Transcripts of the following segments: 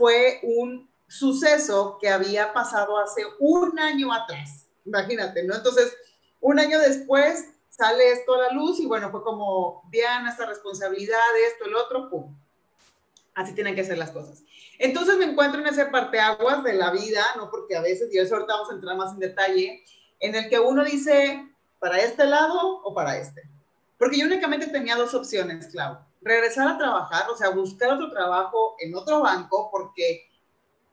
fue un suceso que había pasado hace un año atrás. Imagínate, ¿no? Entonces, un año después sale esto a la luz y bueno, fue como, Diana, esta responsabilidad, esto, el otro, pum. Así tienen que ser las cosas. Entonces me encuentro en ese parteaguas de la vida, ¿no? Porque a veces, y eso ahorita vamos a entrar más en detalle, en el que uno dice, ¿para este lado o para este? Porque yo únicamente tenía dos opciones, Clau. Regresar a trabajar, o sea, buscar otro trabajo en otro banco, porque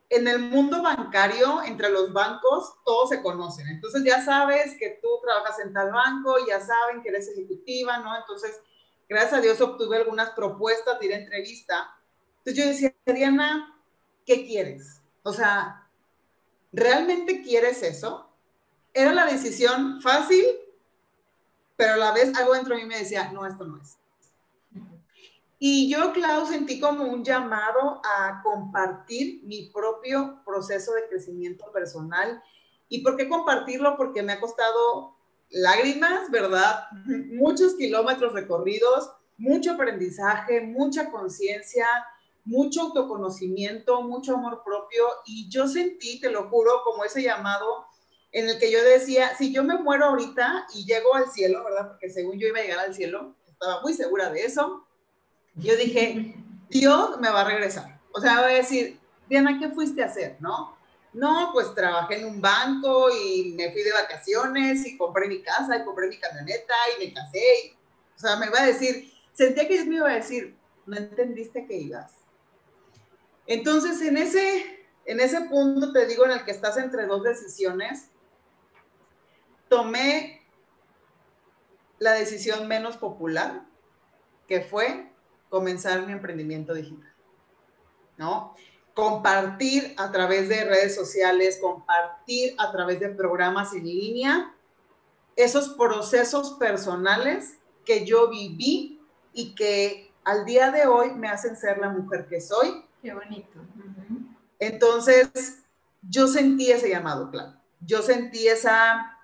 en el mundo bancario, entre los bancos, todos se conocen. Entonces ya sabes que tú trabajas en tal banco, ya saben que eres ejecutiva, ¿no? Entonces, gracias a Dios obtuve algunas propuestas de entrevista. Entonces yo decía, Diana, ¿qué quieres? O sea, ¿realmente quieres eso? Era la decisión fácil, pero a la vez algo dentro de mí me decía, no, esto no es. Y yo, Clau, sentí como un llamado a compartir mi propio proceso de crecimiento personal. ¿Y por qué compartirlo? Porque me ha costado lágrimas, ¿verdad? Muchos kilómetros recorridos, mucho aprendizaje, mucha conciencia, mucho autoconocimiento, mucho amor propio. Y yo sentí, te lo juro, como ese llamado en el que yo decía, si yo me muero ahorita y llego al cielo, ¿verdad? Porque según yo iba a llegar al cielo, estaba muy segura de eso yo dije, Dios me va a regresar. O sea, va a decir, Diana, ¿qué fuiste a hacer? ¿No? No, pues trabajé en un banco y me fui de vacaciones y compré mi casa y compré mi camioneta y me casé. o sea, me va a decir, sentía que Dios me iba a decir, no entendiste que ibas. Entonces, en ese, en ese punto, te digo, en el que estás entre dos decisiones, tomé la decisión menos popular, que fue comenzar mi emprendimiento digital, ¿no? Compartir a través de redes sociales, compartir a través de programas en línea esos procesos personales que yo viví y que al día de hoy me hacen ser la mujer que soy. Qué bonito. Entonces, yo sentí ese llamado, claro. Yo sentí esa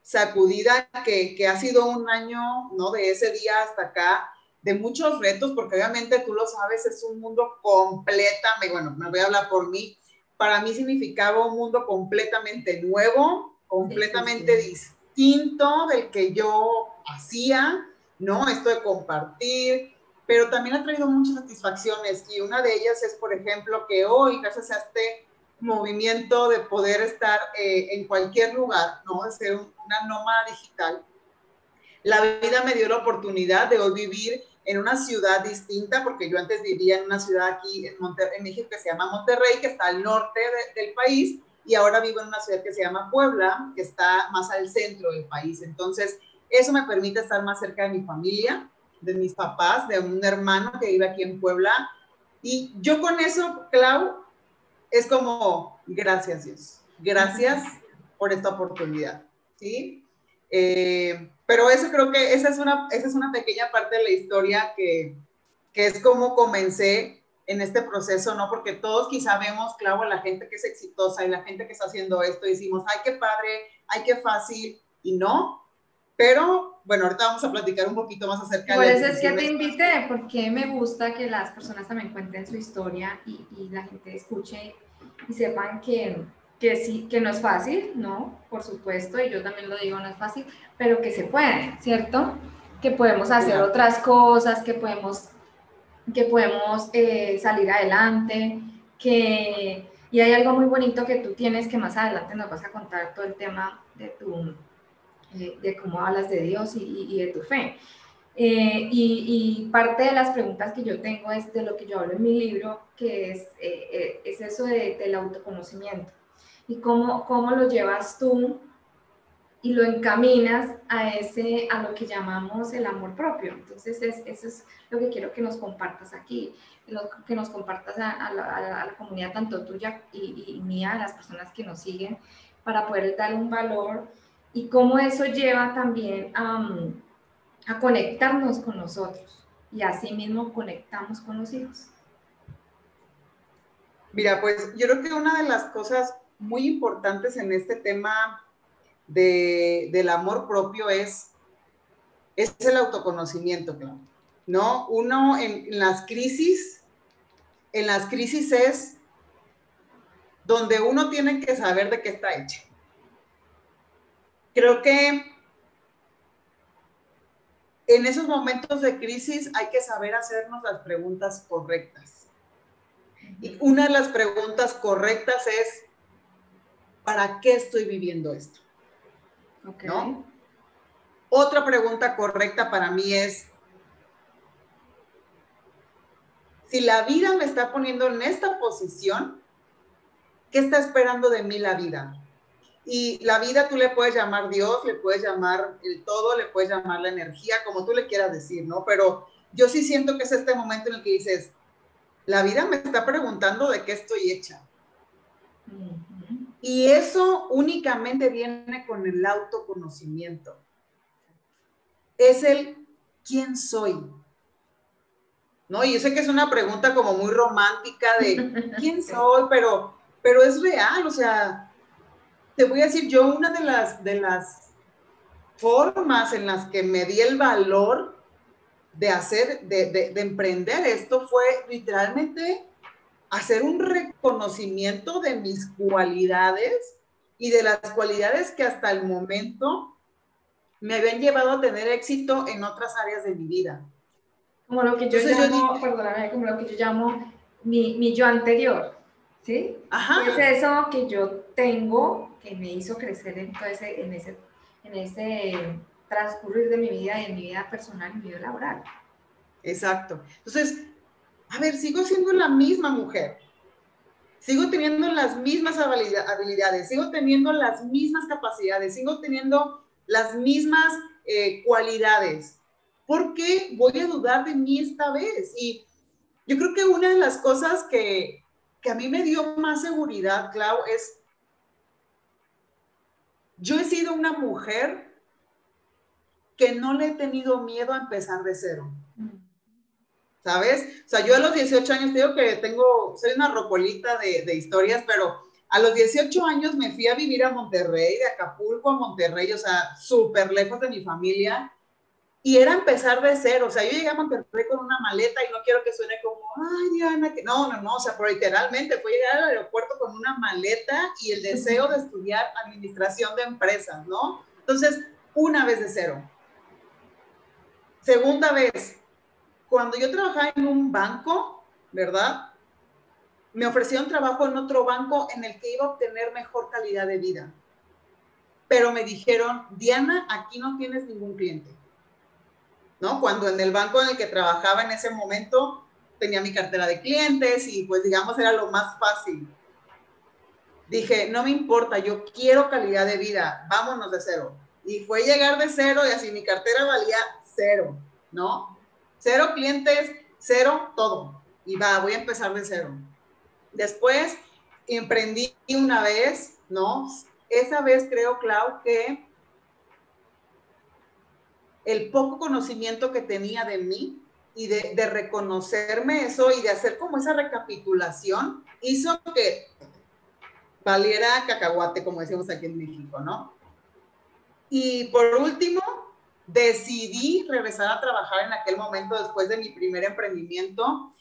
sacudida que, que ha sido un año, ¿no? De ese día hasta acá, de muchos retos, porque obviamente tú lo sabes, es un mundo completamente, bueno, me voy a hablar por mí, para mí significaba un mundo completamente nuevo, completamente distinto del que yo hacía, ¿no? Esto de compartir, pero también ha traído muchas satisfacciones y una de ellas es, por ejemplo, que hoy, gracias a este movimiento de poder estar eh, en cualquier lugar, ¿no? De ser una nómada digital, la vida me dio la oportunidad de hoy vivir en una ciudad distinta, porque yo antes vivía en una ciudad aquí en, en México que se llama Monterrey, que está al norte del país, y ahora vivo en una ciudad que se llama Puebla, que está más al centro del país. Entonces, eso me permite estar más cerca de mi familia, de mis papás, de un hermano que vive aquí en Puebla. Y yo con eso, Clau, es como, gracias Dios, gracias por esta oportunidad, ¿sí? Eh, pero eso creo que esa es una, esa es una pequeña parte de la historia que, que es como comencé en este proceso, ¿no? Porque todos quizá vemos, claro, la gente que es exitosa y la gente que está haciendo esto, y decimos, ay, qué padre, ay, qué fácil, y no. Pero, bueno, ahorita vamos a platicar un poquito más acerca de... Por eso es que te invité, porque me gusta que las personas también cuenten su historia y, y la gente escuche y sepan que, que sí, que no es fácil, ¿no? Por supuesto, y yo también lo digo, no es fácil, pero que se puede, ¿cierto? Que podemos hacer otras cosas, que podemos, que podemos eh, salir adelante, que... Y hay algo muy bonito que tú tienes que más adelante nos vas a contar todo el tema de tu, eh, de cómo hablas de Dios y, y de tu fe. Eh, y, y, parte de las preguntas que yo tengo es de lo que yo hablo en mi libro, que es, es eso de, del autoconocimiento y cómo, cómo lo llevas tú y lo encaminas a, ese, a lo que llamamos el amor propio. Entonces, eso es lo que quiero que nos compartas aquí, lo, que nos compartas a, la, comunidad, tanto tuya y, mía, a las personas que nos siguen, para poder dar un valor y cómo eso lleva también a conectarnos con nosotros y así mismo conectamos con los hijos. Mira, pues yo creo que una de las cosas muy importantes en este tema de, del amor propio es, es el autoconocimiento, ¿no? Uno en, las crisis, en las crisis es donde uno tiene que saber de qué está hecha. Creo que en esos momentos de crisis hay que saber hacernos las preguntas correctas. Y una de las preguntas correctas es, ¿para qué estoy viviendo esto? ¿No? Otra pregunta correcta para mí es, si la vida me está poniendo en esta posición, ¿qué está esperando de mí la vida? Y la vida tú le puedes llamar Dios, le puedes llamar el todo, le puedes llamar la energía, como tú le quieras decir, ¿no? Pero yo sí siento que es este momento en el que dices, la vida me está preguntando de qué estoy hecha. Y eso únicamente viene con el autoconocimiento. Es el quién soy. ¿No? Y yo sé que es una pregunta como muy romántica de quién soy, pero, pero es real, o sea, te voy a decir, yo una de las, de las formas en las que me di el valor de hacer, de, de, emprender esto fue literalmente hacer un reconocimiento de mis cualidades y de las cualidades que hasta el momento me habían llevado a tener éxito en otras áreas de mi vida. Como lo que yo llamo, perdóname, como lo que yo llamo mi, mi yo anterior, ¿sí? Ajá. Es eso que yo tengo que me hizo crecer en, ese, en, ese, en ese transcurrir de mi vida y en mi vida personal y mi vida laboral. Exacto. Entonces, a ver, sigo siendo la misma mujer. Sigo teniendo las mismas habilidades, sigo teniendo las mismas capacidades, sigo teniendo las mismas eh, cualidades. ¿Por qué voy a dudar de mí esta vez? Y yo creo que una de las cosas que, que a mí me dio más seguridad, Clau, es yo he sido una mujer que no le he tenido miedo a empezar de cero. ¿Sabes? O sea, yo a los 18 años, te digo que tengo, soy una rocolita de, de historias, pero a los 18 años me fui a vivir a Monterrey, de Acapulco a Monterrey, o sea, súper lejos de mi familia y era empezar de cero, o sea, yo llegué a Monterrey con una maleta y no quiero que suene como, ay, Diana, que no, no, no, o sea, pero literalmente fue llegar al aeropuerto con una maleta y el deseo de estudiar administración de empresas, ¿no? Entonces, una vez de cero. Segunda vez, cuando yo trabajaba en un banco, ¿verdad? Me ofrecieron trabajo en otro banco en el que iba a obtener mejor calidad de vida. Pero me dijeron, Diana, aquí no tienes ningún cliente ¿no? Cuando en el banco en el que trabajaba en ese momento tenía mi cartera de clientes y pues digamos era lo más fácil. Dije, no me importa, yo quiero calidad de vida, vámonos de cero. Y fue llegar de cero y así mi cartera valía cero, ¿no? Cero clientes, cero todo. Y va, voy a empezar de cero. Después emprendí una vez, ¿no? Esa vez creo, Clau, que el poco conocimiento que tenía de mí y de, reconocerme eso y de hacer como esa recapitulación, hizo que valiera cacahuate, como decimos aquí en México, ¿no? Y por último, decidí regresar a trabajar en aquel momento después de mi primer emprendimiento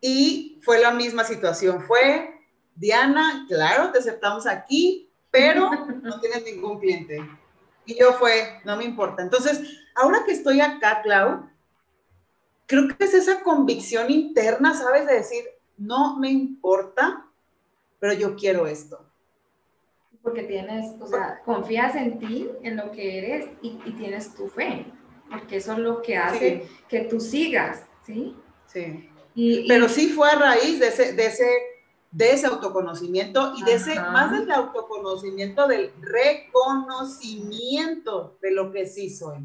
y fue la misma situación. Fue, Diana, claro, te aceptamos aquí, pero no tienes ningún cliente. Y yo fue, no me importa. Entonces, ahora que estoy acá, Clau, creo que es esa convicción interna, ¿sabes? De decir, no me importa, pero yo quiero esto. Porque tienes, o sea, confías en ti, en lo que eres y, tienes tu fe, porque eso es lo que hace que tú sigas, ¿sí? Sí. pero sí fue a raíz de ese, de ese de ese autoconocimiento y de ese, más del autoconocimiento, del reconocimiento de lo que sí soy.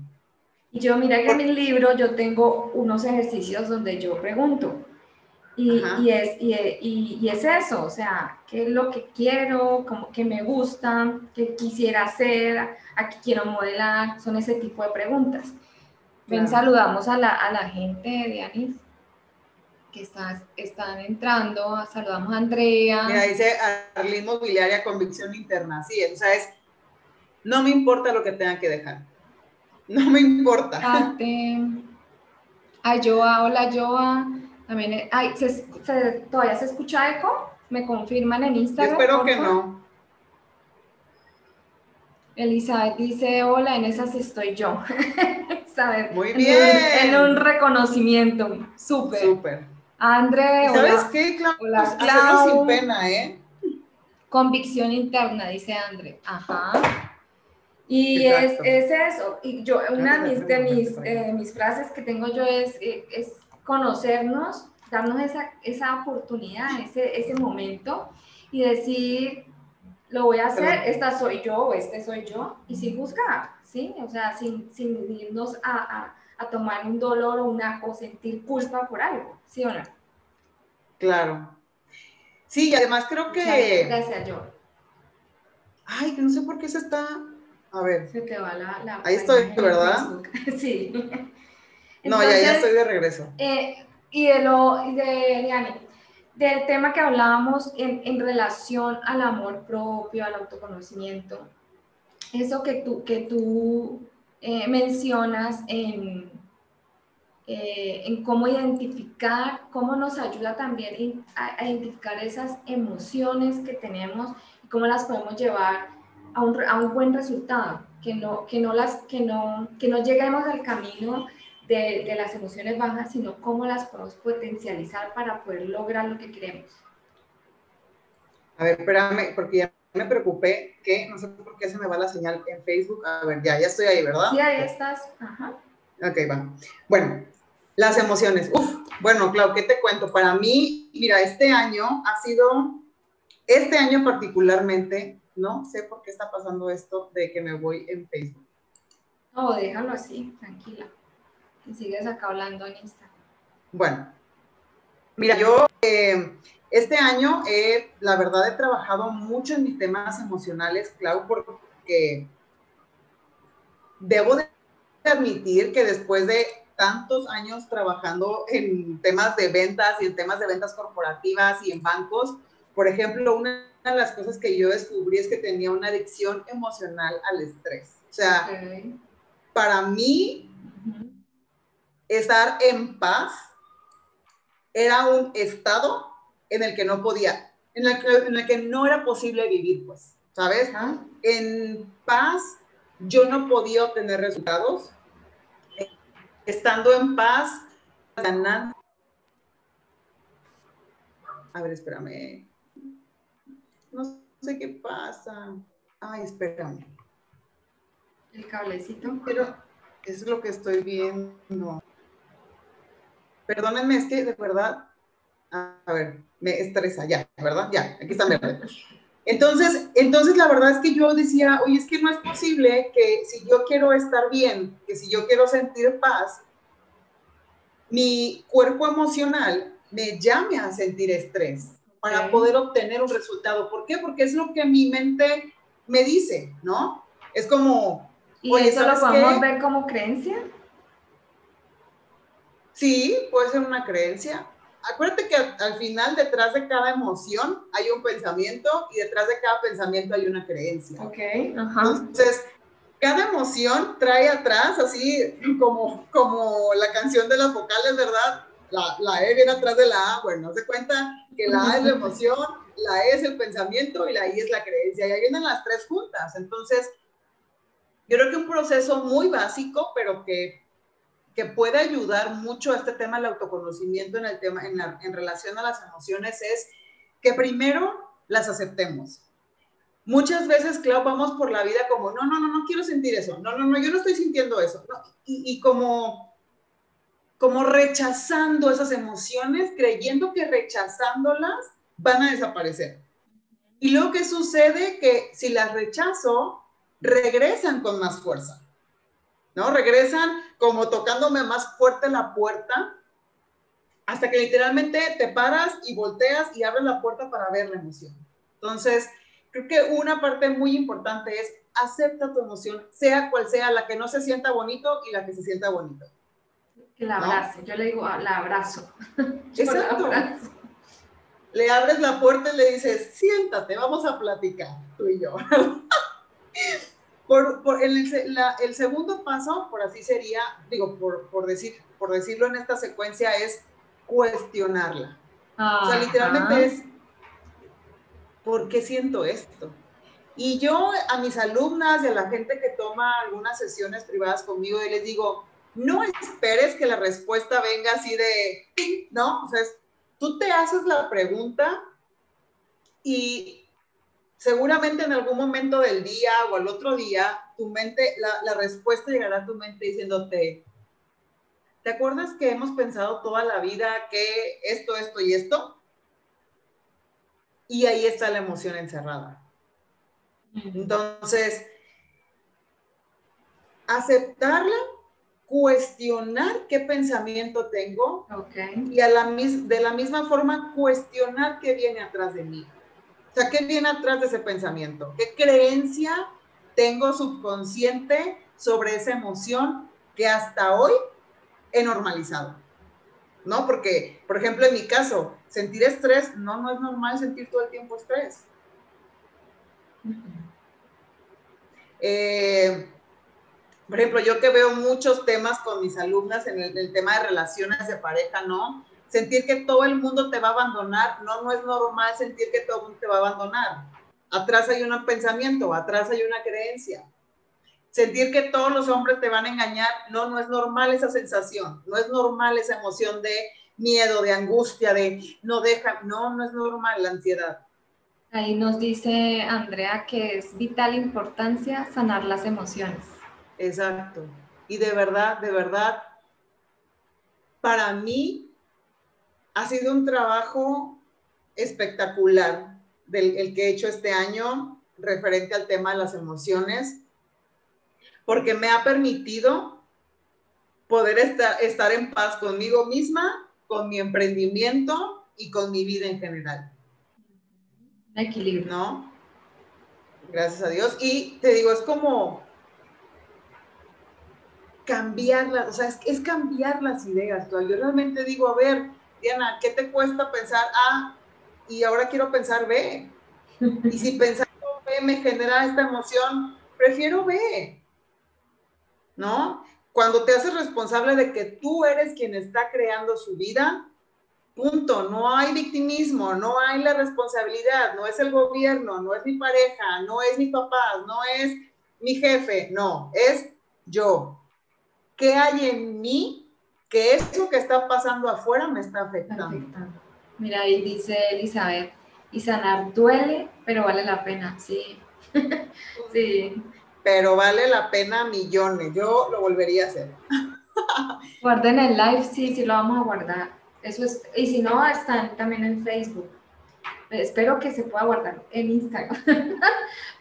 Y yo, mira que en mi libro yo tengo unos ejercicios donde yo pregunto. Y, y es, y, y, es eso, o sea, ¿qué es lo que quiero? Como que me gusta? ¿Qué quisiera hacer? ¿A qué quiero modelar? Son ese tipo de preguntas. Ven, saludamos a la, a la gente, Dianis que están entrando. Saludamos a Andrea. Mira, dice Arlene Mobiliaria Convicción Interna. Sí, o sea, es, no me importa lo que tengan que dejar. No me importa. Ay, Joa, hola Joa. También, ay, ¿se, ¿todavía se escucha eco? me confirman en Instagram. espero que no. Elizabeth dice, hola, en esas estoy yo. ¿Sabes? Muy bien. En un, reconocimiento. Súper. Súper. André, ¿Sabes qué, Clau? Hola, Clau. sin pena, ¿eh? Convicción interna, dice André. Ajá. Y es, es, eso. Y yo, una de mis, de mis, eh, mis frases que tengo yo es, eh, es conocernos, darnos esa, esa oportunidad, ese, ese momento y decir, lo voy a hacer, esta soy yo o este soy yo, y sin buscar, ¿sí? O sea, sin, sin irnos a, a, tomar un dolor o, una, o sentir culpa por algo, ¿sí o no? Claro. Sí, y además creo que... Gracias, yo. Ay, que no sé por qué se está... A ver. Se te va la... Ahí estoy, ¿verdad? sí. No, ya, ya estoy de regreso. Eh, y de lo, de, del tema que hablábamos en, en, relación al amor propio, al autoconocimiento, eso que tú, que tú eh, mencionas en, eh, en cómo identificar, cómo nos ayuda también a, identificar esas emociones que tenemos y cómo las podemos llevar a un, a un buen resultado, que no, que, no las, que, no, que no lleguemos al camino de, de, las emociones bajas, sino cómo las podemos potencializar para poder lograr lo que queremos. A ver, espérame, porque ya me preocupé que no sé por qué se me va la señal en Facebook. A ver, ya, ya estoy ahí, ¿verdad? Sí, ahí estás. Ajá. Ok, va. Bueno, las emociones. Uf, bueno, Clau, ¿qué te cuento? Para mí, mira, este año ha sido, este año particularmente, no sé por qué está pasando esto de que me voy en Facebook. No, déjalo así, tranquila y sigues acá hablando en Instagram. Bueno, mira, yo eh, este año, he, la verdad, he trabajado mucho en mis temas emocionales, Clau, porque debo de admitir que después de tantos años trabajando en temas de ventas y en temas de ventas corporativas y en bancos, por ejemplo, una de las cosas que yo descubrí es que tenía una adicción emocional al estrés. O sea, para mí, estar en paz era un estado en el que no podía, en el que, en el que no era posible vivir, pues, ¿sabes? En paz yo no podía obtener resultados. Estando en paz, ganando. A ver, espérame. No sé qué pasa. Ay, espérame. El cablecito. Pero es lo que estoy viendo. Perdónenme, es que de verdad, a ver, me estresa, ya, ¿verdad? Ya, aquí está verde. Entonces, entonces la verdad es que yo decía, oye, es que no es posible que si yo quiero estar bien, que si yo quiero sentir paz, mi cuerpo emocional me llame a sentir estrés para poder obtener un resultado. ¿Por qué? Porque es lo que mi mente me dice, ¿no? Es como... ¿Y eso lo podemos ver como creencia? Sí, puede ser una creencia. Acuérdate que al, final, detrás de cada emoción hay un pensamiento y detrás de cada pensamiento hay una creencia. Ok, ajá. Entonces, cada emoción trae atrás, así como, como la canción de las vocales, ¿verdad? La, la E viene atrás de la A. Bueno, se cuenta que la A es la emoción, la E es el pensamiento y la I es la creencia. Y ahí vienen las tres juntas. Entonces, yo creo que un proceso muy básico, pero que que puede ayudar mucho a este tema del autoconocimiento en el tema en, en relación a las emociones es que primero las aceptemos. Muchas veces, Clau, vamos por la vida como, no, no, no, no quiero sentir eso, no, no, no, yo no estoy sintiendo eso, y, y como, como rechazando esas emociones, creyendo que rechazándolas van a desaparecer. Y luego, ¿qué sucede? Que si las rechazo, regresan con más fuerza. ¿No? Regresan como tocándome más fuerte la puerta hasta que literalmente te paras y volteas y abres la puerta para ver la emoción. Entonces, creo que una parte muy importante es acepta tu emoción, sea cual sea, la que no se sienta bonito y la que se sienta bonito. Que la abrace, yo le digo, la abrazo. Exacto. Le abres la puerta y le dices, siéntate, vamos a platicar, tú y yo. Por, por el, el, segundo paso, por así sería, digo, por, por, decir, por decirlo en esta secuencia, es cuestionarla. o sea, literalmente es ¿por qué siento esto? Y yo a mis alumnas y a la gente que toma algunas sesiones privadas conmigo, les digo, no esperes que la respuesta venga así de, ¿no? O sea, tú te haces la pregunta y seguramente en algún momento del día o al otro día, tu mente, la, la respuesta llegará a tu mente diciéndote, ¿te acuerdas que hemos pensado toda la vida que esto, esto y esto? Y ahí está la emoción encerrada. Entonces, aceptarla, cuestionar qué pensamiento tengo y a la, de la misma forma cuestionar qué viene atrás de mí. O sea, qué viene atrás de ese pensamiento, qué creencia tengo subconsciente sobre esa emoción que hasta hoy he normalizado. ¿No? Porque, por ejemplo, en mi caso, sentir estrés, no, no es normal sentir todo el tiempo estrés. Eh, por ejemplo, yo que veo muchos temas con mis alumnas en el, tema de relaciones de pareja, ¿no? Sentir que todo el mundo te va a abandonar, no, no es normal sentir que todo el mundo te va a abandonar. Atrás hay un pensamiento, atrás hay una creencia. Sentir que todos los hombres te van a engañar, no, no es normal esa sensación, no es normal esa emoción de miedo, de angustia, de no deja, no, no es normal la ansiedad. Ahí nos dice Andrea que es vital importancia sanar las emociones. Exacto. Y de verdad, de verdad, para mí ha sido un trabajo espectacular del el que he hecho este año referente al tema de las emociones, porque me ha permitido poder estar, estar en paz conmigo misma, con mi emprendimiento y con mi vida en general equilibrio. ¿No? Gracias a Dios. Y te digo, es como cambiar o sea, es, cambiar las ideas. Yo realmente digo, a ver, ¿qué te cuesta pensar A y ahora quiero pensar B? Y si pensar B me genera esta emoción, prefiero B. ¿No? Cuando te haces responsable de que tú eres quien está creando su vida, Punto, no hay victimismo, no hay la responsabilidad, no es el gobierno, no es mi pareja, no es mi papá, no es mi jefe, no, es yo. ¿Qué hay en mí que eso que está pasando afuera me está afectando? Mira, ahí dice Elizabeth, y sanar duele, pero vale la pena, sí. sí. Pero vale la pena millones, yo lo volvería a hacer. Guarden el live, sí, sí lo vamos a guardar. Eso es, y si no, están también en Facebook. Espero que se pueda guardar en Instagram.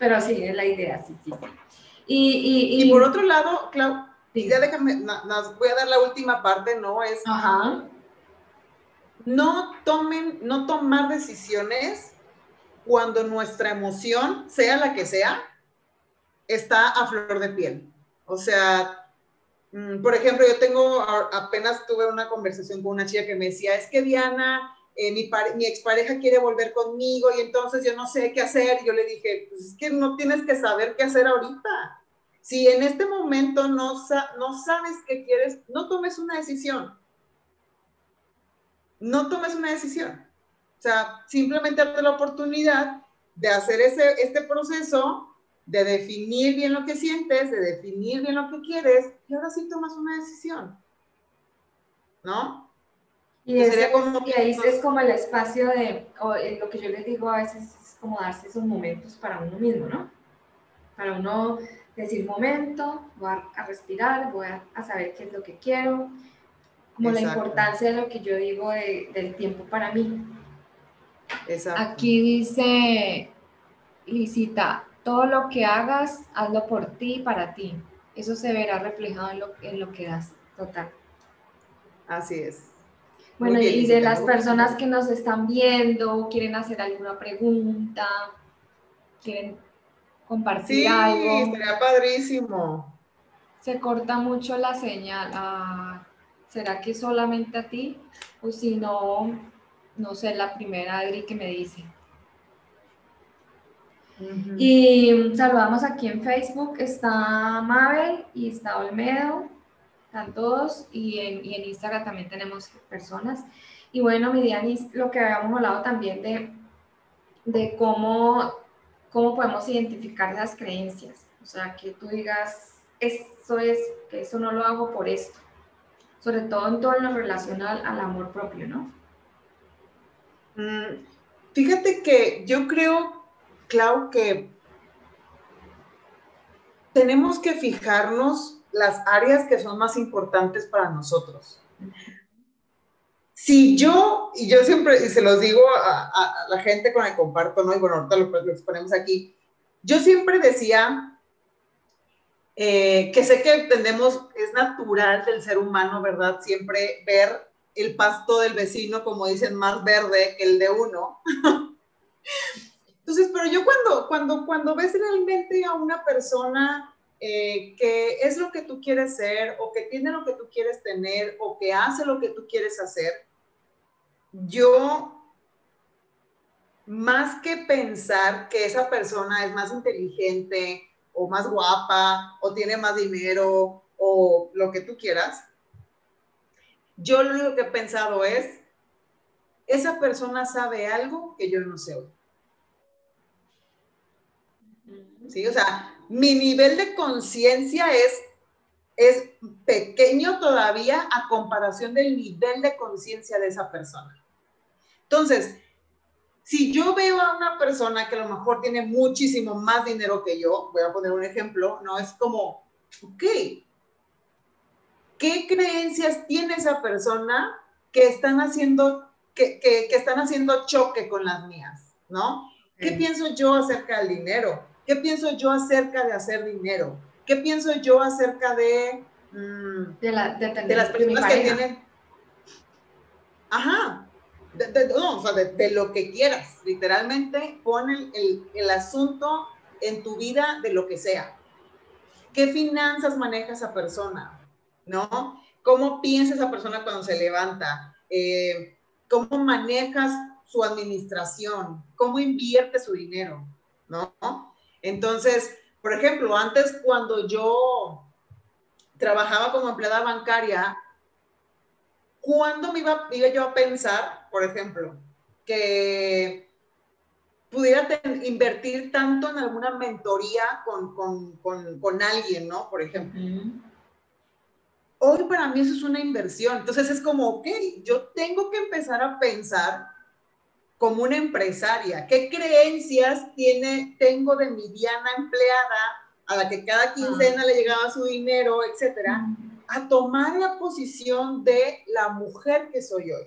Pero sí, es la idea, sí, sí. Y, y, por otro lado, Clau, ya déjame, nos voy a dar la última parte, ¿no? Es no tomen, no tomar decisiones cuando nuestra emoción, sea la que sea, está a flor de piel. O sea, Mm, por ejemplo, yo tengo, apenas tuve una conversación con una chica que me decía, es que Diana, eh, mi, mi expareja quiere volver conmigo y entonces yo no sé qué hacer. yo le dije, pues es que no tienes que saber qué hacer ahorita. Si en este momento no, no sabes qué quieres, no tomes una decisión. No tomes una decisión. O sea, simplemente date la oportunidad de hacer ese, este proceso de definir bien lo que sientes, de definir bien lo que quieres, y ahora sí tomas una decisión. ¿No? Y, como, ahí es como el espacio de, lo que yo les digo a veces es como darse esos momentos para uno mismo, ¿no? Para uno decir momento, voy a, respirar, voy a, saber qué es lo que quiero, como la importancia de lo que yo digo del tiempo para mí. Exacto. Aquí dice Licita, todo lo que hagas, hazlo por ti y para ti. Eso se verá reflejado en lo, en lo que das. Total. Así es. Bueno, y de las personas que nos están viendo, quieren hacer alguna pregunta, quieren compartir algo. Sí, sería padrísimo. Se corta mucho la señal. Ah, ¿Será que solamente a ti? O si no, no sé, la primera Adri que me dice. Y saludamos aquí en Facebook, está Mabel y está Olmedo, están todos, y en, y en Instagram también tenemos personas. Y bueno, mi Dianis, lo que habíamos hablado también de de cómo, cómo podemos identificar esas creencias. O sea, que tú digas, eso es, que eso no lo hago por esto. Sobre todo en todo lo relacionado al amor propio, ¿no? Mm, fíjate que yo creo, Clau, que tenemos que fijarnos las áreas que son más importantes para nosotros. Si yo, y yo siempre, y se los digo a, la gente con la que comparto, ¿no? Y bueno, ahorita lo, lo exponemos aquí, yo siempre decía eh, que sé que entendemos, es natural del ser humano, ¿verdad? Siempre ver el pasto del vecino, como dicen, más verde que el de uno. Entonces, pero yo cuando, cuando, cuando ves realmente a una persona eh, que es lo que tú quieres ser, o que tiene lo que tú quieres tener, o que hace lo que tú quieres hacer, yo, más que pensar que esa persona es más inteligente, o más guapa, o tiene más dinero, o lo que tú quieras, yo lo único que he pensado es, esa persona sabe algo que yo no sé hoy. ¿Sí? O sea, mi nivel de conciencia es, es pequeño todavía a comparación del nivel de conciencia de esa persona. Entonces, si yo veo a una persona que a lo mejor tiene muchísimo más dinero que yo, voy a poner un ejemplo, ¿no? Es como, ok, ¿qué creencias tiene esa persona que están haciendo, que, que, están haciendo choque con las mías, ¿no? ¿Qué pienso yo acerca del dinero? ¿Qué pienso yo acerca de hacer dinero? ¿Qué pienso yo acerca de, mm, de, la, de, las personas que tienen... Ajá, de, no, o sea, de, lo que quieras, literalmente pon el, el, asunto en tu vida de lo que sea. ¿Qué finanzas maneja esa persona? ¿No? ¿Cómo piensa esa persona cuando se levanta? Eh, ¿Cómo manejas su administración? ¿Cómo invierte su dinero? ¿No? Entonces, por ejemplo, antes cuando yo trabajaba como empleada bancaria, ¿cuándo me iba, iba yo a pensar, por ejemplo, que pudiera invertir tanto en alguna mentoría con, con, con, con alguien, ¿no? Por ejemplo. Hoy para mí eso es una inversión. Entonces es como, ok, yo tengo que empezar a pensar como una empresaria. ¿Qué creencias tiene, tengo de mi Diana empleada a la que cada quincena ah. le llegaba su dinero, etcétera? a tomar la posición de la mujer que soy hoy.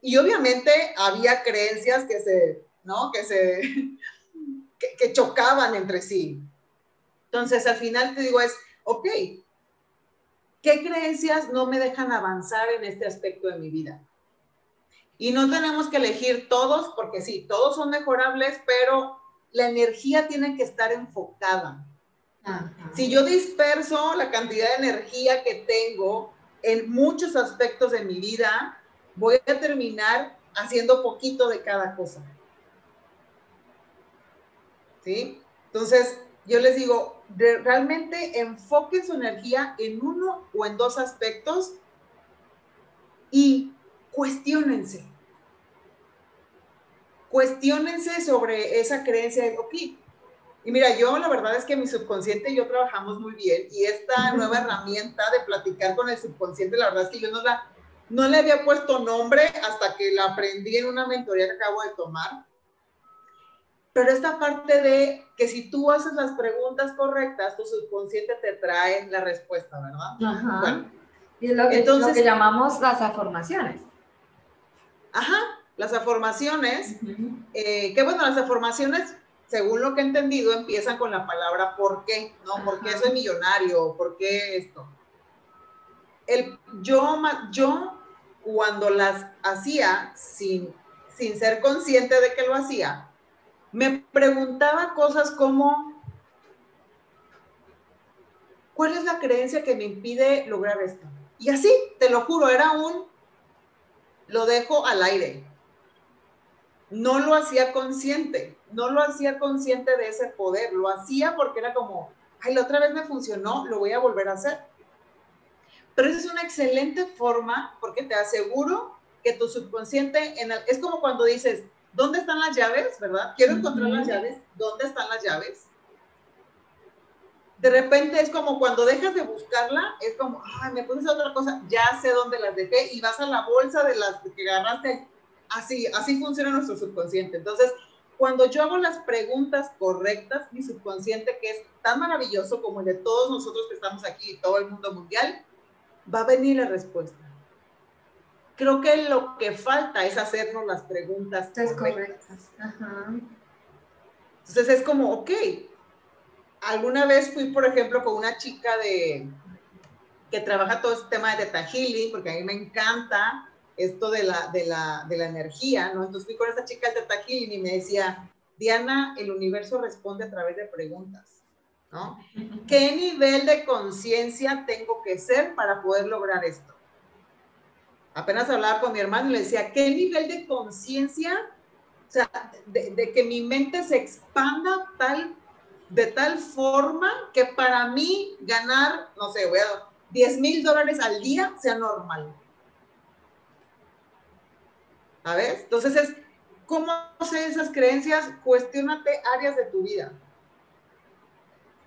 Y obviamente había creencias que se, ¿no? Que se, que, chocaban entre sí. Entonces, al final te digo es, ok, ¿qué creencias no me dejan avanzar en este aspecto de mi vida? Y no tenemos que elegir todos, porque sí, todos son mejorables, pero la energía tiene que estar enfocada. Si yo disperso la cantidad de energía que tengo en muchos aspectos de mi vida, voy a terminar haciendo poquito de cada cosa. ¿Sí? Entonces, yo les digo, realmente enfoquen su energía en uno o en dos aspectos y cuestionense. Cuestionense sobre esa creencia de, ok, y mira, yo la verdad es que mi subconsciente y yo trabajamos muy bien y esta nueva herramienta de platicar con el subconsciente, la verdad es que yo no, la, no le había puesto nombre hasta que la aprendí en una mentoría que acabo de tomar. Pero esta parte de que si tú haces las preguntas correctas, tu subconsciente te trae la respuesta, ¿verdad? Ajá. y es lo que, entonces, lo que llamamos las afirmaciones. Ajá, las afirmaciones. Eh, que bueno, las afirmaciones según lo que he entendido, empiezan con la palabra por qué, ¿no? ¿Por qué soy millonario? ¿Por qué esto? El, yo, yo, cuando las hacía, sin, sin ser consciente de que lo hacía, me preguntaba cosas como, ¿cuál es la creencia que me impide lograr esto? Y así, te lo juro, era un, lo dejo al aire. No lo hacía consciente no lo hacía consciente de ese poder, lo hacía porque era como, ay, la otra vez me funcionó, lo voy a volver a hacer. Pero esa es una excelente forma porque te aseguro que tu subconsciente, en es como cuando dices, ¿dónde están las llaves? ¿Verdad? Quiero encontrar las llaves. ¿Dónde están las llaves? De repente es como cuando dejas de buscarla, es como, ay, me pones otra cosa, ya sé dónde las dejé y vas a la bolsa de las que agarraste. Así, así funciona nuestro subconsciente. Entonces, cuando yo hago las preguntas correctas, mi subconsciente, que es tan maravilloso como el de todos nosotros que estamos aquí y todo el mundo mundial, va a venir la respuesta. Creo que lo que falta es hacernos las preguntas correctas. Entonces es como, ok, alguna vez fui, por ejemplo, con una chica de que trabaja todo este tema de Teta Healing, porque a mí me encanta esto de la, de la, de la energía, ¿no? Entonces fui con esta chica de Healing y me decía, Diana, el universo responde a través de preguntas, ¿no? ¿Qué nivel de conciencia tengo que ser para poder lograr esto? Apenas hablaba con mi hermano y le decía, ¿qué nivel de conciencia, o sea, de, de, que mi mente se expanda tal, de tal forma que para mí ganar, no sé, voy a 10 mil dólares al día sea normal? Ver, entonces es, ¿cómo sé esas creencias? Cuestiónate áreas de tu vida.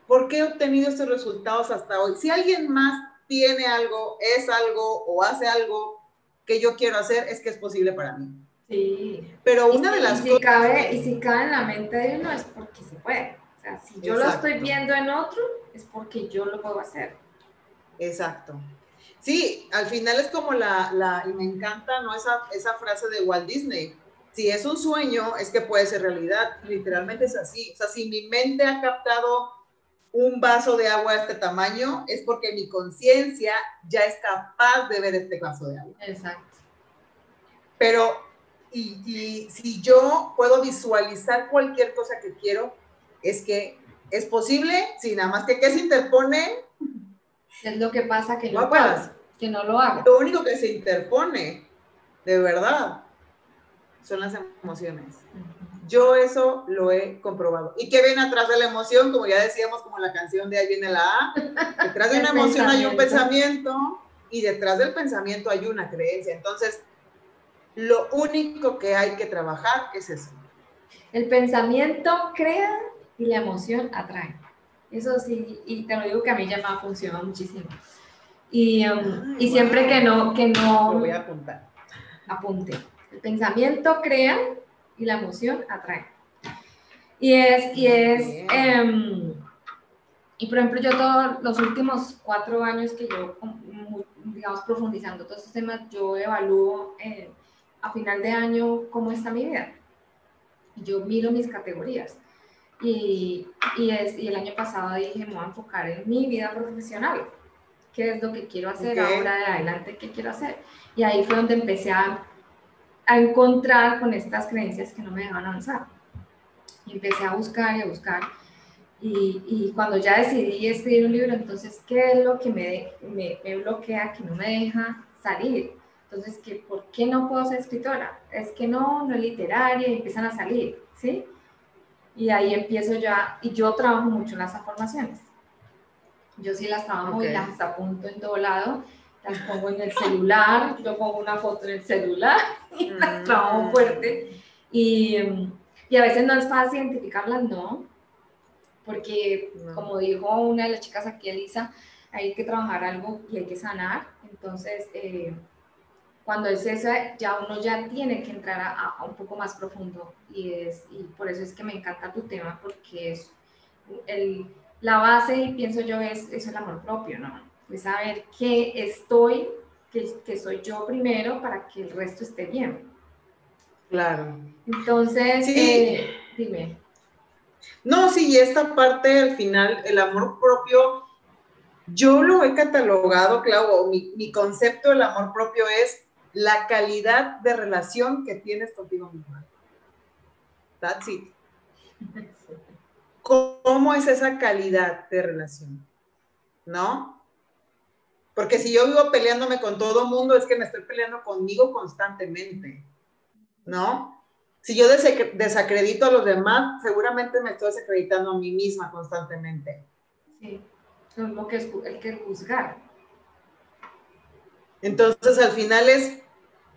¿Por qué he obtenido estos resultados hasta hoy? Si alguien más tiene algo, es algo o hace algo que yo quiero hacer, es que es posible para mí. Sí. Pero una de las y si Cabe, y si cabe en la mente de uno es porque se puede. O sea, si yo lo estoy viendo en otro, es porque yo lo puedo hacer. Exacto. Sí, al final es como la, la y me encanta, ¿no? Esa, esa frase de Walt Disney. Si es un sueño, es que puede ser realidad. Literalmente es así. O sea, si mi mente ha captado un vaso de agua de este tamaño, es porque mi conciencia ya es capaz de ver este vaso de agua. Exacto. Pero, y, y si yo puedo visualizar cualquier cosa que quiero, es que es posible, si nada más que ¿qué se interpone? Es lo que pasa que no, puedas que no lo haga. Lo único que se interpone, de verdad, son las emociones. Yo eso lo he comprobado. ¿Y qué viene atrás de la emoción? Como ya decíamos, como la canción de ahí viene la A. Detrás de una emoción hay un pensamiento y detrás del pensamiento hay una creencia. Entonces, lo único que hay que trabajar es eso. El pensamiento crea y la emoción atrae. Eso sí, y te lo digo que a mí ya me ha funcionado muchísimo. Y, um, y siempre que no, que no... Lo voy a apuntar. Apunte. El pensamiento crea y la emoción atrae. Y es, y es, um, y por ejemplo, yo todos los últimos cuatro años que yo, digamos, profundizando todos estos temas, yo evalúo eh, a final de año cómo está mi vida. Yo miro mis categorías. Y, y, es, y el año pasado dije, me voy a enfocar en mi vida profesional qué es lo que quiero hacer ahora de adelante, qué quiero hacer. Y ahí fue donde empecé a, a encontrar con estas creencias que no me dejaban avanzar. Y empecé a buscar y a buscar. Y, y, cuando ya decidí escribir un libro, entonces, ¿qué es lo que me, me, me, bloquea, que no me deja salir? Entonces, ¿qué, ¿por qué no puedo ser escritora? Es que no, no es literaria, y empiezan a salir, ¿sí? Y ahí empiezo ya, y yo trabajo mucho en las afirmaciones. Yo sí las trabajo y las apunto en todo lado, las pongo en el celular, yo pongo una foto en el celular y las trabajo mm. fuerte. Y, y, a veces no es fácil identificarlas, no, porque como dijo una de las chicas aquí, Elisa, hay que trabajar algo y hay que sanar. Entonces, eh, cuando es eso, ya uno ya tiene que entrar a, a, un poco más profundo y, es, y por eso es que me encanta tu tema, porque es el la base, pienso yo, es, es el amor propio, ¿no? Es saber que estoy, que, que soy yo primero para que el resto esté bien. Claro. Entonces, eh, dime. No, sí, esta parte al final, el amor propio, yo lo he catalogado, claro, mi, mi concepto del amor propio es la calidad de relación que tienes contigo misma. That's it. ¿Cómo es esa calidad de relación? ¿No? Porque si yo vivo peleándome con todo mundo, es que me estoy peleando conmigo constantemente, ¿no? Si yo desacredito a los demás, seguramente me estoy desacreditando a mí misma constantemente. Sí, lo que es el que juzgar. Entonces, al final es,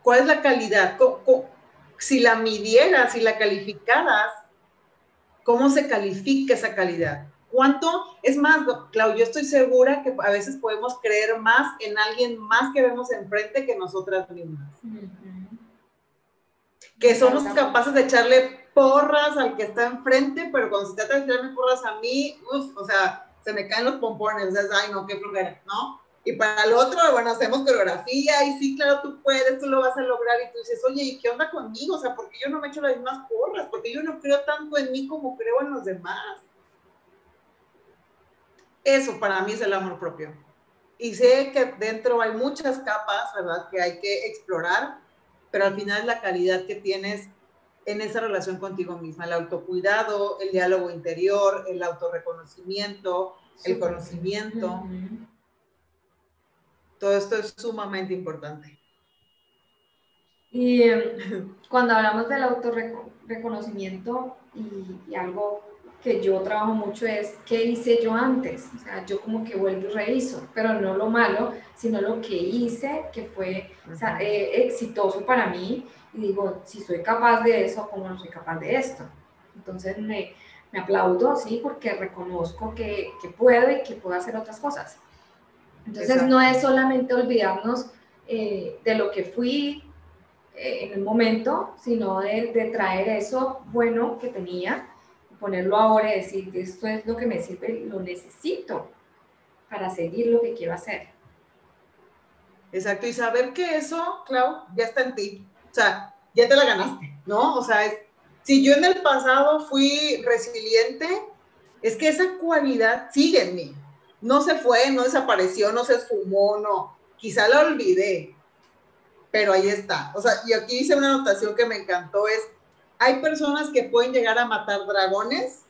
¿cuál es la calidad? si la midieras, si la calificaras, ¿cómo se califica esa calidad? ¿Cuánto? Es más, Clau, yo estoy segura que a veces podemos creer más en alguien más que vemos enfrente que nosotras mismas. Que somos capaces de echarle porras al que está enfrente, pero cuando se trata de echarme porras a mí, uff, o sea, se me caen los pompones, o sea, ay, no, qué flojera, ¿no? Y para el otro, bueno, hacemos coreografía y sí, claro, tú puedes, tú lo vas a lograr y tú dices, oye, ¿y qué onda conmigo? O sea, porque yo no me echo las mismas porras? Porque yo no creo tanto en mí como creo en los demás. Eso para mí es el amor propio. Y sé que dentro hay muchas capas, ¿verdad? Que hay que explorar, pero al final es la calidad que tienes en esa relación contigo misma, el autocuidado, el diálogo interior, el autorreconocimiento, el conocimiento. Todo esto es sumamente importante. Y cuando hablamos del autorreconocimiento y, y algo que yo trabajo mucho es qué hice yo antes. O sea, yo como que vuelvo y reviso, pero no lo malo, sino lo que hice que fue eh, exitoso para mí. Y digo, si soy capaz de eso, ¿cómo no soy capaz de esto? Entonces me, me aplaudo, sí, porque reconozco que, que, puedo y que puedo hacer otras cosas. Entonces no es solamente olvidarnos eh, de lo que fui eh, en el momento, sino de, de traer eso bueno que tenía ponerlo ahora y decir, esto es lo que me sirve, lo necesito para seguir lo que quiero hacer. Exacto, y saber que eso, Clau, ya está en ti. O sea, ya te la ganaste, ¿no? O sea, si yo en el pasado fui resiliente, es que esa cualidad sigue en mí. No se fue, no desapareció, no se esfumó, no. Quizá la olvidé, pero ahí está. O sea, y aquí hice una anotación que me encantó, es hay personas que pueden llegar a matar dragones,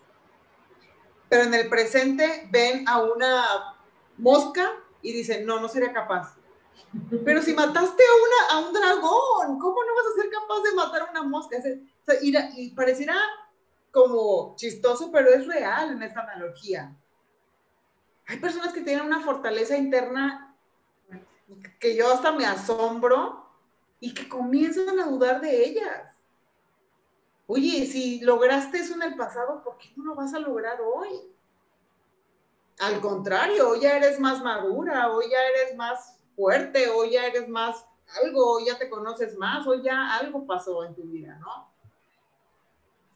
pero en el presente ven a una mosca y dicen, no, no sería capaz. Pero si mataste a, una, a un dragón, ¿cómo no vas a ser capaz de matar a una mosca? y, pareciera como chistoso, pero es real en esta analogía. Hay personas que tienen una fortaleza interna que yo hasta me asombro y que comienzan a dudar de ellas. Oye, si lograste eso en el pasado, ¿por qué no lo vas a lograr hoy? Al contrario, hoy ya eres más madura, hoy ya eres más fuerte, hoy ya eres más algo, hoy ya te conoces más, hoy ya algo pasó en tu vida, ¿no?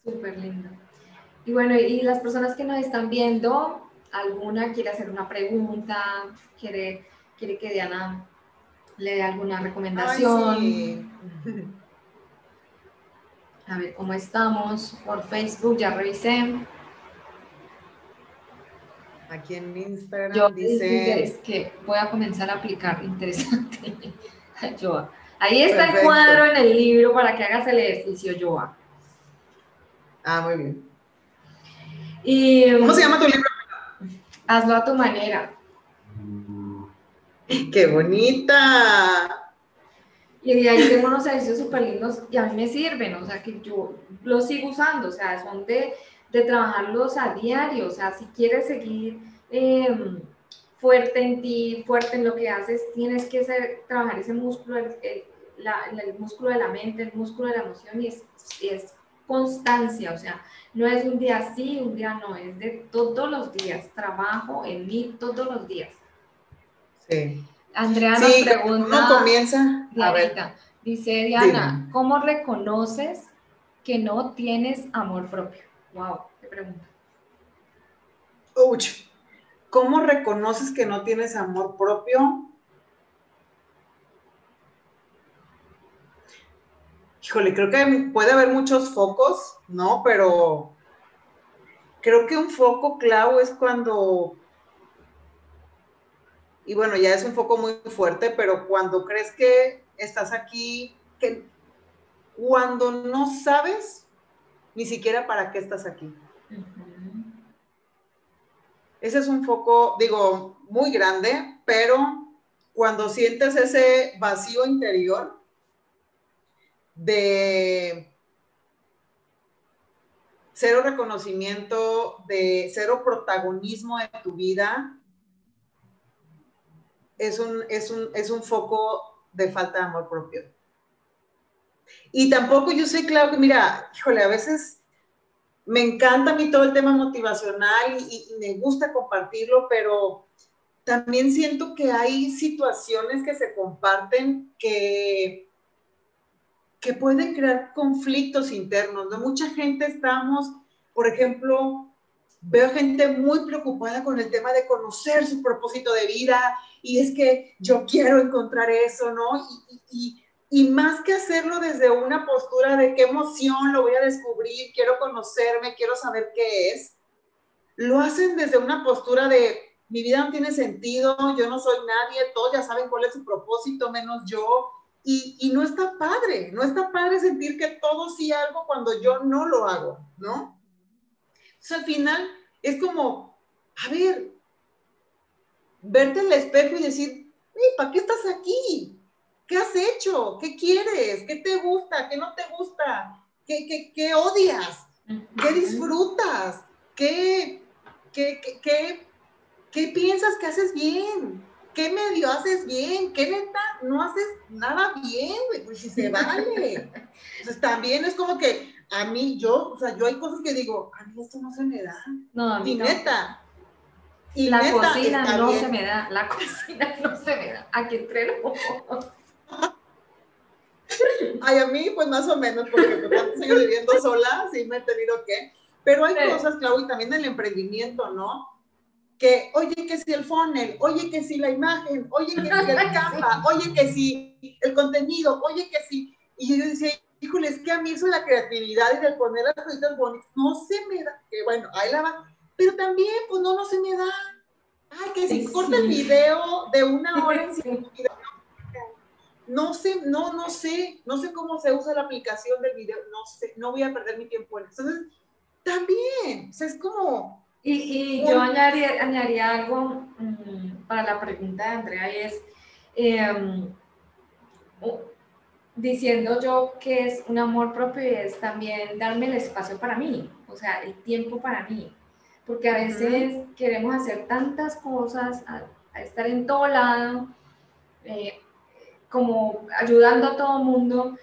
Súper lindo. Y bueno, y las personas que nos están viendo, ¿alguna quiere hacer una pregunta? ¿Quiere, quiere que Diana le dé alguna recomendación? sí. A ver cómo estamos por Facebook, ya revisé. Aquí en Instagram Yo dice... Es que voy a comenzar a aplicar, interesante. Joa. Ahí está el cuadro en el libro para que hagas el ejercicio, Joa. Ah, muy bien. Y, ¿Cómo se llama tu libro? Hazlo a tu manera. ¡Qué bonita! Y de ahí tengo unos ejercicios súper lindos y a mí me sirven, o sea, que yo los sigo usando, o sea, son de, de trabajarlos a diario, o sea, si quieres seguir em, fuerte en ti, fuerte en lo que haces, tienes que ser, trabajar ese músculo, el, el, músculo de la mente, el músculo de la emoción y es, es constancia, o sea, no es un día sí, un día no, es de todos los días, trabajo en mí todos los días. Sí. Andrea nos pregunta. comienza. Dice Diana, ¿cómo reconoces que no tienes amor propio? Wow, qué pregunta. Uch, ¿cómo reconoces que no tienes amor propio? Híjole, creo que puede haber muchos focos, ¿no? Pero creo que un foco clavo es cuando y bueno, ya es un foco muy fuerte, pero cuando crees que estás aquí, que cuando no sabes ni siquiera para qué estás aquí. Ese es un foco, digo, muy grande, pero cuando sientes ese vacío interior de cero reconocimiento, de cero protagonismo en tu vida, es un, es un, foco de falta de amor propio. Y tampoco yo sé, claro, que mira, híjole, a veces me encanta a mí todo el tema motivacional y, me gusta compartirlo, pero también siento que hay situaciones que se comparten que, que pueden crear conflictos internos. ¿no? Mucha gente estamos, por ejemplo, veo gente muy preocupada con el tema de conocer su propósito de vida y es que yo quiero encontrar eso, ¿no? Y, y más que hacerlo desde una postura de qué emoción lo voy a descubrir, quiero conocerme, quiero saber qué es, lo hacen desde una postura de mi vida no tiene sentido, yo no soy nadie, todos ya saben cuál es su propósito, menos yo. Y, y no está padre, no está padre sentir que todo sí algo cuando yo no lo hago, ¿no? Entonces al final es como, a ver, verte en el espejo y decir, ¿para qué estás aquí? ¿Qué has hecho? ¿Qué quieres? ¿Qué te gusta? ¿Qué no te gusta? ¿Qué, qué, odias? ¿Qué disfrutas? ¿Qué, qué, qué, qué, piensas que haces bien? ¿Qué medio haces bien? ¿Qué neta no haces nada bien? Pues si se vale. Entonces también es como que a mí, yo, o sea, yo hay cosas que digo, a mí esto no se me da. No, a mí y neta. Y la cocina no se me da, la cocina no se me da. Aquí entreno. Ay, a mí, pues más o menos, porque pues, sigo viviendo sola, sí me he tenido que. Pero hay cosas, Clau, y también el emprendimiento, ¿no? Que, oye, que si el funnel, oye, que si la imagen, oye, que si el campa, oye, que si el contenido, oye, que si. Y yo decía, híjole, es que a mí eso la creatividad y de poner las cositas bonitas no se me da. Que bueno, ahí la va. Pero también, pues no, no se me da. Ay, que si corta el video de una hora en no sé, no, no sé, no sé cómo se usa la aplicación del video, no sé, no voy a perder mi tiempo en eso. Entonces, también, o sea, es como... Y, yo añadiría, añadiría algo mm, para la pregunta de Andrea y es, em, diciendo yo que es un amor propio y es también darme el espacio para mí, o sea, el tiempo para mí, porque a veces queremos hacer tantas cosas, a, estar en todo lado, eh, como ayudando a todo mundo,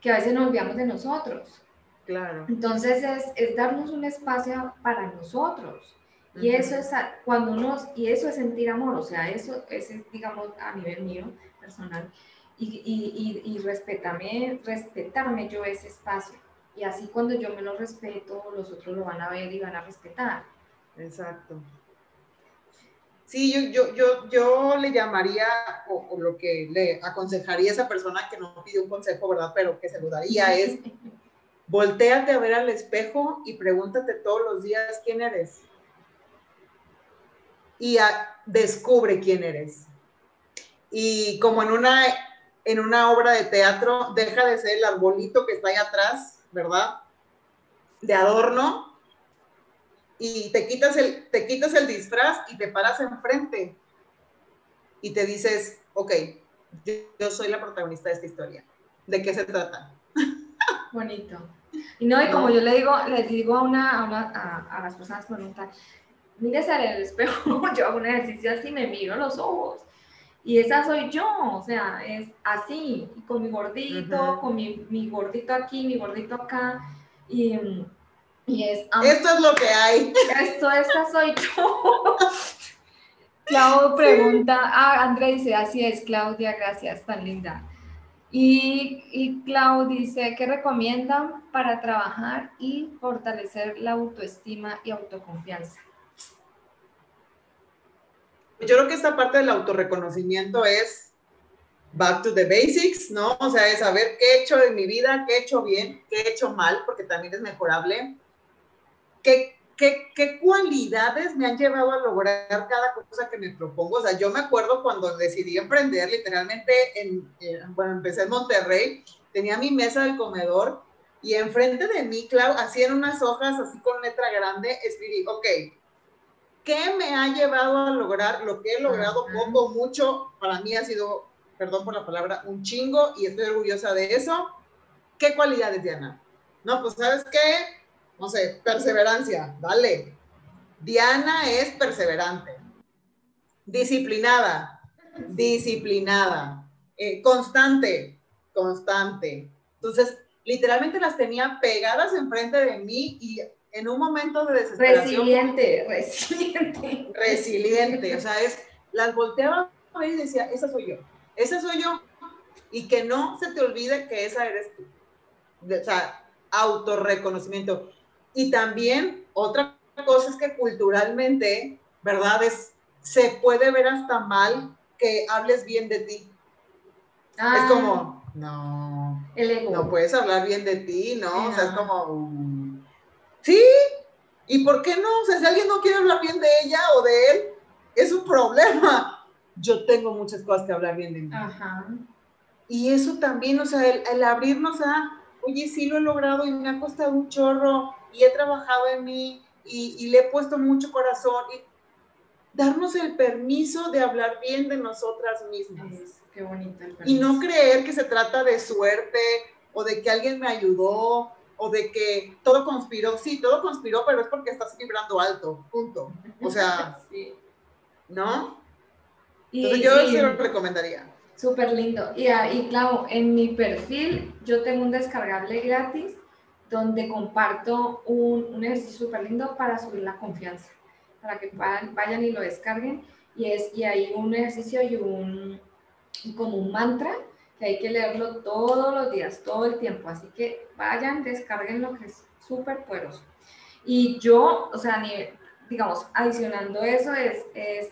que a veces nos olvidamos de nosotros. Claro. Entonces es, es darnos un espacio para nosotros. Y eso es cuando nos, y eso es sentir amor, o sea, eso es, digamos, a nivel mío, personal, y, y, y, y respetarme, respetarme yo ese espacio. Y así cuando yo me lo respeto, los otros lo van a ver y van a respetar. Exacto. Sí, yo, yo, yo, yo le llamaría, o, lo que le aconsejaría a esa persona que no pide un consejo, ¿verdad? Pero que se lo daría es, volteate a ver al espejo y pregúntate todos los días quién eres. Y descubre quién eres. Y como en una, en una obra de teatro, deja de ser el arbolito que está ahí atrás, ¿verdad? De adorno y te quitas el, te quitas el disfraz y te paras enfrente y te dices, ok, yo, soy la protagonista de esta historia. ¿De qué se trata? Bonito. Y no, y como yo le digo, les digo a, una, a, a, las personas que preguntan, mírese en el espejo, yo hago un ejercicio así, me miro los ojos. Y esa soy yo, o sea, es así, con mi gordito, con mi, mi, gordito aquí, mi gordito acá. Y, y es, esto es lo que hay. Esto, esta soy yo. Clau pregunta, ah, Andrea dice, así es, Claudia, gracias, tan linda. Y, y Clau dice, ¿qué recomiendan para trabajar y fortalecer la autoestima y autoconfianza? Yo creo que esta parte del autorreconocimiento es back to the basics, ¿no? O sea, es saber qué he hecho en mi vida, qué he hecho bien, qué he hecho mal, porque también es mejorable ¿Qué, qué, cualidades me han llevado a lograr cada cosa que me propongo? O sea, yo me acuerdo cuando decidí emprender, literalmente, en, bueno, empecé en Monterrey, tenía mi mesa del comedor y enfrente de mí, claro, así en unas hojas, así con letra grande, escribí, ok, ¿qué me ha llevado a lograr lo que he logrado poco, mucho? Para mí ha sido, perdón por la palabra, un chingo y estoy orgullosa de eso. ¿Qué cualidades, Diana? No, pues sabes qué, no sé, perseverancia, dale. Diana es perseverante, disciplinada, disciplinada, eh, constante, constante, Entonces, literalmente las tenía pegadas enfrente de mí y en un momento de desesperación. Resiliente, resiliente. Resiliente, o sea, es, las volteaba y decía, esa soy yo, esa soy yo. Y que no se te olvide que esa eres tú. O sea, autorreconocimiento. Y también otra cosa es que culturalmente, ¿verdad? Es, se puede ver hasta mal que hables bien de ti. es ah. como, no, no puedes hablar bien de ti, ¿no? O sea, es como, sí, ¿y por qué no? O sea, si alguien no quiere hablar bien de ella o de él, es un problema. Yo tengo muchas cosas que hablar bien de mí. Ajá. Y eso también, o sea, el, abrirnos a, oye, sí lo he logrado y me ha costado un chorro y he trabajado en mí y, y le he puesto mucho corazón. Y darnos el permiso de hablar bien de nosotras mismas. Qué bonito. y no creer que se trata de suerte o de que alguien me ayudó o de que todo conspiró. Sí, todo conspiró, pero es porque estás vibrando alto, punto. O sea, ¿no? Entonces yo se lo recomendaría. Súper lindo. Y, y claro, en mi perfil yo tengo un descargable gratis donde comparto un, un ejercicio súper lindo para subir la confianza, para que vayan y lo descarguen. Y, es, y hay un ejercicio y un, como un mantra que hay que leerlo todos los días, todo el tiempo. Así que vayan, descarguen lo que es súper poderoso. Y yo, o sea, digamos, adicionando eso es, es,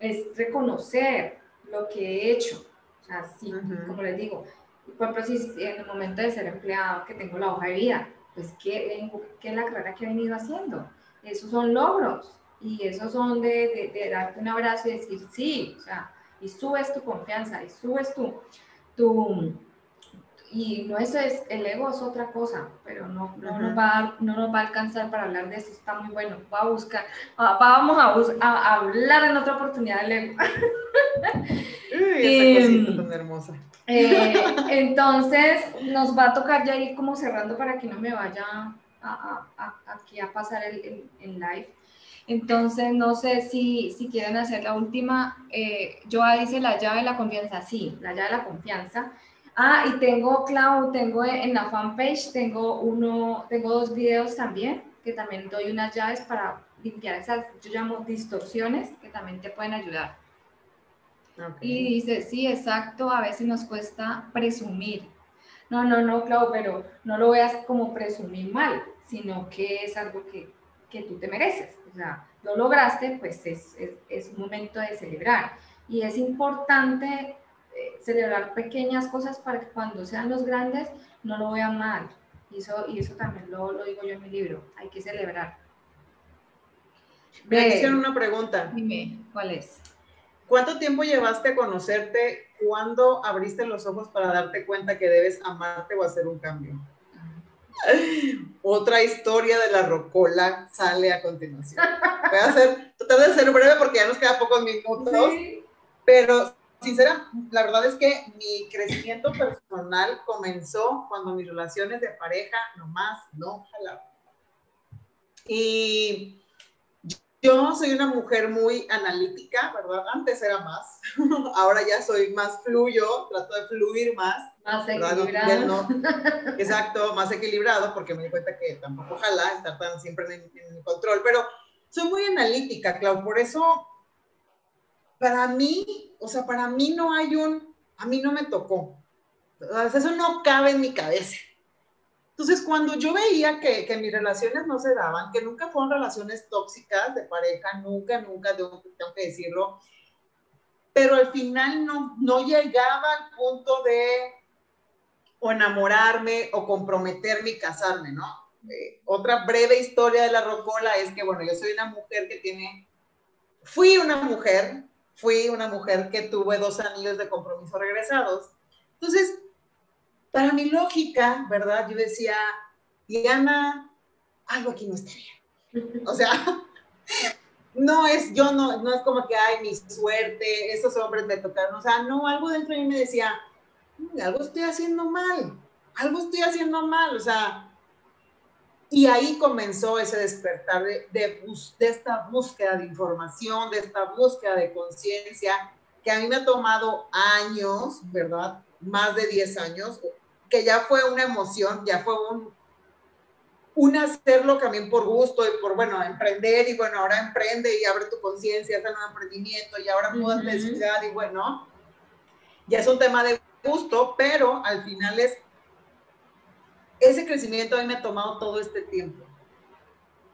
es, reconocer lo que he hecho. O sea, sí, como les digo, por ejemplo, si en el momento de ser empleado, que tengo la hoja de vida, pues, ¿qué, qué es la carrera que he venido haciendo? Esos son logros y esos son de, de, de darte un abrazo y decir, sí, o sea, y subes tu confianza y subes tu, tu y no eso es, el ego es otra cosa, pero no, no, nos va a, no nos va a alcanzar para hablar de eso, está muy bueno, va a buscar, vamos a, a, hablar en otra oportunidad del ego. Uy, esa tan hermosa. Eh, entonces, nos va a tocar ya ir como cerrando para que no me vaya a, aquí a pasar el, el live. Entonces, no sé si, si quieren hacer la última. Eh, yo hice la llave de la confianza, sí, la llave de la confianza. Ah, y tengo, Clau, tengo en la fanpage, tengo uno, tengo dos videos también, que también doy unas llaves para limpiar esas, yo llamo distorsiones, que también te pueden ayudar. Y dice, sí, exacto, a veces nos cuesta presumir. No, no, no, Clau, pero no lo veas como presumir mal, sino que es algo que, que tú te mereces o sea, lo lograste, pues es, es, es un momento de celebrar. Y es importante eh, celebrar pequeñas cosas para que cuando sean los grandes no lo vean mal. Y eso, y eso también lo, lo digo yo en mi libro, hay que celebrar. Me hicieron una pregunta. Dime, ¿cuál es? ¿Cuánto tiempo llevaste a conocerte? ¿Cuándo abriste los ojos para darte cuenta que debes amarte o hacer un cambio? Otra historia de la rocola sale a continuación. Voy a hacer, tratar de ser breve porque ya nos quedan pocos minutos, pero sincera, la verdad es que mi crecimiento personal comenzó cuando mis relaciones de pareja nomás no jalaban. Y yo soy una mujer muy analítica, ¿verdad? Antes era más, ahora ya soy más fluyo, trato de fluir más. Más equilibrado. exacto, más equilibrado, porque me di cuenta que tampoco ojalá estar tan siempre en, el control, pero soy muy analítica, Clau, por eso para mí, o sea, para mí no hay un, a mí no me tocó. eso no cabe en mi cabeza. Entonces, cuando yo veía que, que, mis relaciones no se daban, que nunca fueron relaciones tóxicas de pareja, nunca, nunca, tengo, que decirlo, pero al final no, no llegaba al punto de o enamorarme o comprometerme y casarme, ¿no? Eh, otra breve historia de la rocola es que, bueno, yo soy una mujer que tiene, fui una mujer, fui una mujer que tuve dos anillos de compromiso regresados. Entonces, para mi lógica, ¿verdad? Yo decía, Diana, algo aquí no está bien. O sea, no es, yo no, no es como que, ay, mi suerte, esos hombres me tocaron. O sea, no, algo dentro de mí me decía, mm, algo estoy haciendo mal, algo estoy haciendo mal. O sea, y ahí comenzó ese despertar de, de, de esta búsqueda de información, de esta búsqueda de conciencia, que a mí me ha tomado años, ¿verdad? Más de 10 años, que ya fue una emoción, ya fue un, un hacerlo también por gusto y por, bueno, emprender y bueno, ahora emprende y abre tu conciencia, hace un emprendimiento y ahora mudas de ciudad y bueno, ya es un tema de gusto, pero al final es, ese crecimiento a mí me ha tomado todo este tiempo.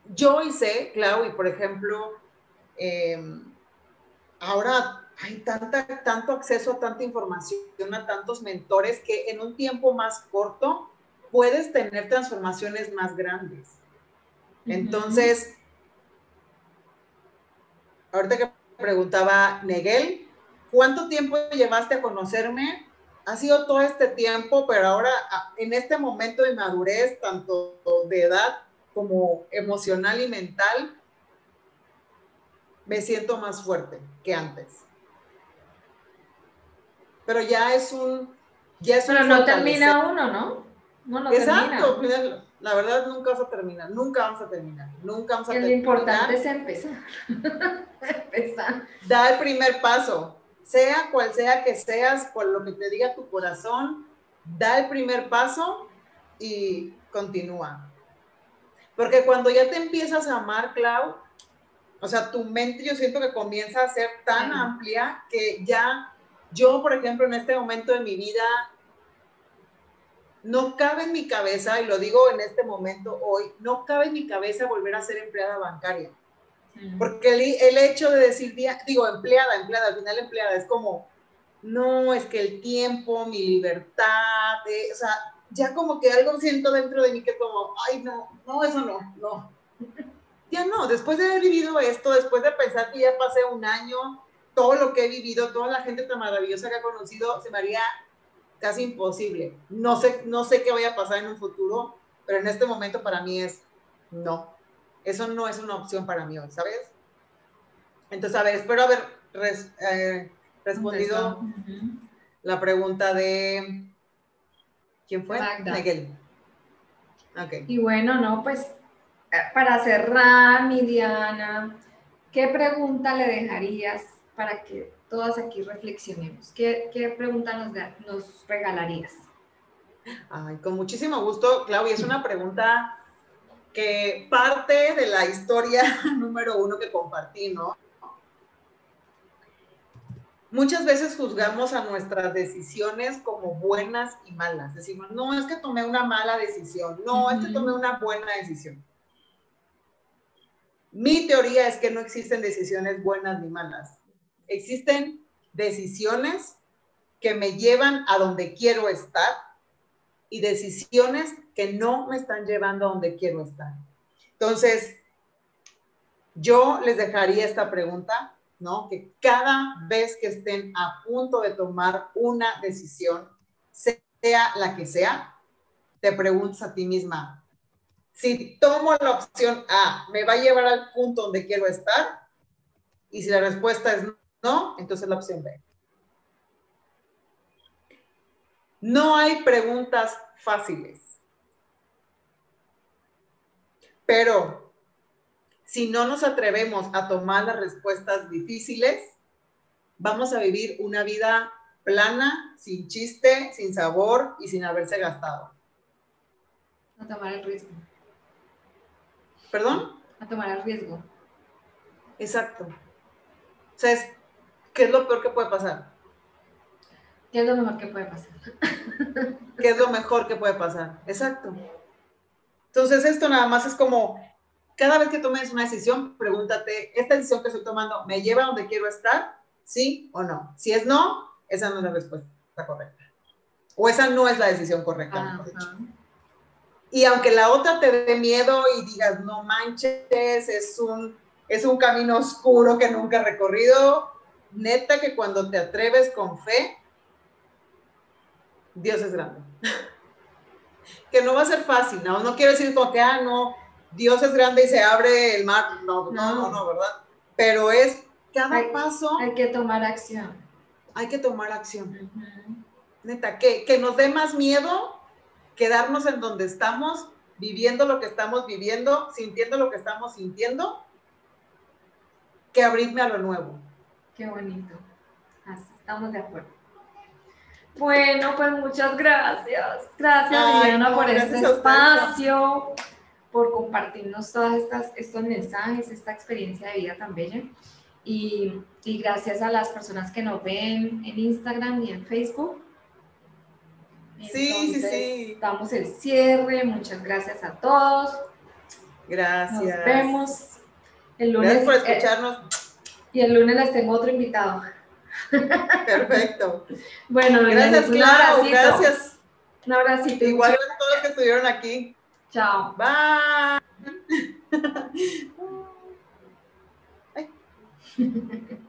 Yo hice, Clau, y por ejemplo, em, ahora hay tanta, tanto acceso a tanta información, a tantos mentores que en un tiempo más corto puedes tener transformaciones más grandes. Entonces, ahorita que preguntaba Neguel, ¿cuánto tiempo llevaste a conocerme? Ha sido todo este tiempo, pero ahora en este momento de madurez, tanto de edad como emocional y mental, me siento más fuerte que antes. Pero ya es un... Ya es pero no termina uno, ¿no? No, no Exacto, termina. la verdad nunca vas a terminar, nunca vamos a terminar, nunca vamos a terminar. Lo importante es empezar. empezar. Da el primer paso, sea cual sea que seas, por lo que te diga tu corazón, da el primer paso y continúa. Porque cuando ya te empiezas a amar, Clau, o sea, tu mente yo siento que comienza a ser tan amplia que ya yo, por ejemplo, en este momento de mi vida, no cabe en mi cabeza, y lo digo en este momento hoy, no cabe en mi cabeza volver a ser empleada bancaria. Porque el, hecho de decir, digo, empleada, empleada, al final empleada, es como, no, es que el tiempo, mi libertad, o sea, ya como que algo siento dentro de mí que como, ay, no, no, eso no, no. Ya no, después de haber vivido esto, después de pensar que ya pasé un año, todo lo que he vivido, toda la gente tan maravillosa que he conocido, se me haría casi imposible. No sé, no sé qué vaya a pasar en un futuro, pero en este momento para mí es no. Eso no es una opción para mí hoy, ¿sabes? Entonces, a ver, espero haber eh, respondido la pregunta de... ¿Quién fue? Miguel. Okay. Y bueno, no, pues eh, para cerrar, mi Diana, ¿qué pregunta le dejarías para que todas aquí reflexionemos. ¿Qué, qué pregunta nos, nos regalarías? Ay, con muchísimo gusto, Claudia. Es una pregunta que parte de la historia número uno que compartí, ¿no? Muchas veces juzgamos a nuestras decisiones como buenas y malas. Decimos, no, es que tomé una mala decisión, no, es que tomé una buena decisión. Mi teoría es que no existen decisiones buenas ni malas existen decisiones que me llevan a donde quiero estar y decisiones que no me están llevando a donde quiero estar. Entonces, yo les dejaría esta pregunta, ¿no? Que cada vez que estén a punto de tomar una decisión, sea la que sea, te preguntas a ti misma, si tomo la opción A, ¿me va a llevar al punto donde quiero estar? Y si la respuesta es ¿No? Entonces la opción B. No hay preguntas fáciles. Pero si no nos atrevemos a tomar las respuestas difíciles, vamos a vivir una vida plana, sin chiste, sin sabor y sin haberse gastado. A tomar el riesgo. ¿Perdón? A tomar el riesgo. Exacto. O sea, es ¿qué es lo peor que puede pasar? ¿Qué es lo mejor que puede pasar? ¿Qué es lo mejor que puede pasar? Exacto. Entonces, esto nada más es como, cada vez que tomes una decisión, pregúntate, ¿esta decisión que estoy tomando me lleva a donde quiero estar? ¿Sí o no? Si es no, esa no es la respuesta correcta. O esa no es la decisión correcta. Y aunque la otra te dé miedo y digas, no manches, es un, es un camino oscuro que nunca he recorrido, neta que cuando te atreves con fe, Dios es grande. que no va a ser fácil, ¿no? No quiero decir como que, ah, no, Dios es grande y se abre el mar. No, no, no, no ¿verdad? Pero es cada paso. Hay que tomar acción. Hay que tomar acción. Neta, que, que nos dé más miedo quedarnos en donde estamos, viviendo lo que estamos viviendo, sintiendo lo que estamos sintiendo, que abrirme a lo nuevo. Qué bonito. estamos de acuerdo. Bueno, pues muchas gracias. Gracias, Diana, por este espacio, por compartirnos todos estos mensajes, esta experiencia de vida tan bella. Y, y, gracias a las personas que nos ven en Instagram y en Facebook. sí, sí, sí. Damos el cierre. Muchas gracias a todos. Gracias. Nos vemos. El lunes, gracias por eh, escucharnos. Y el lunes les tengo otro invitado. Perfecto. bueno, gracias, un claro, gracias. Un abracito. Igual a todos los que estuvieron aquí. Chao. Bye. Ay.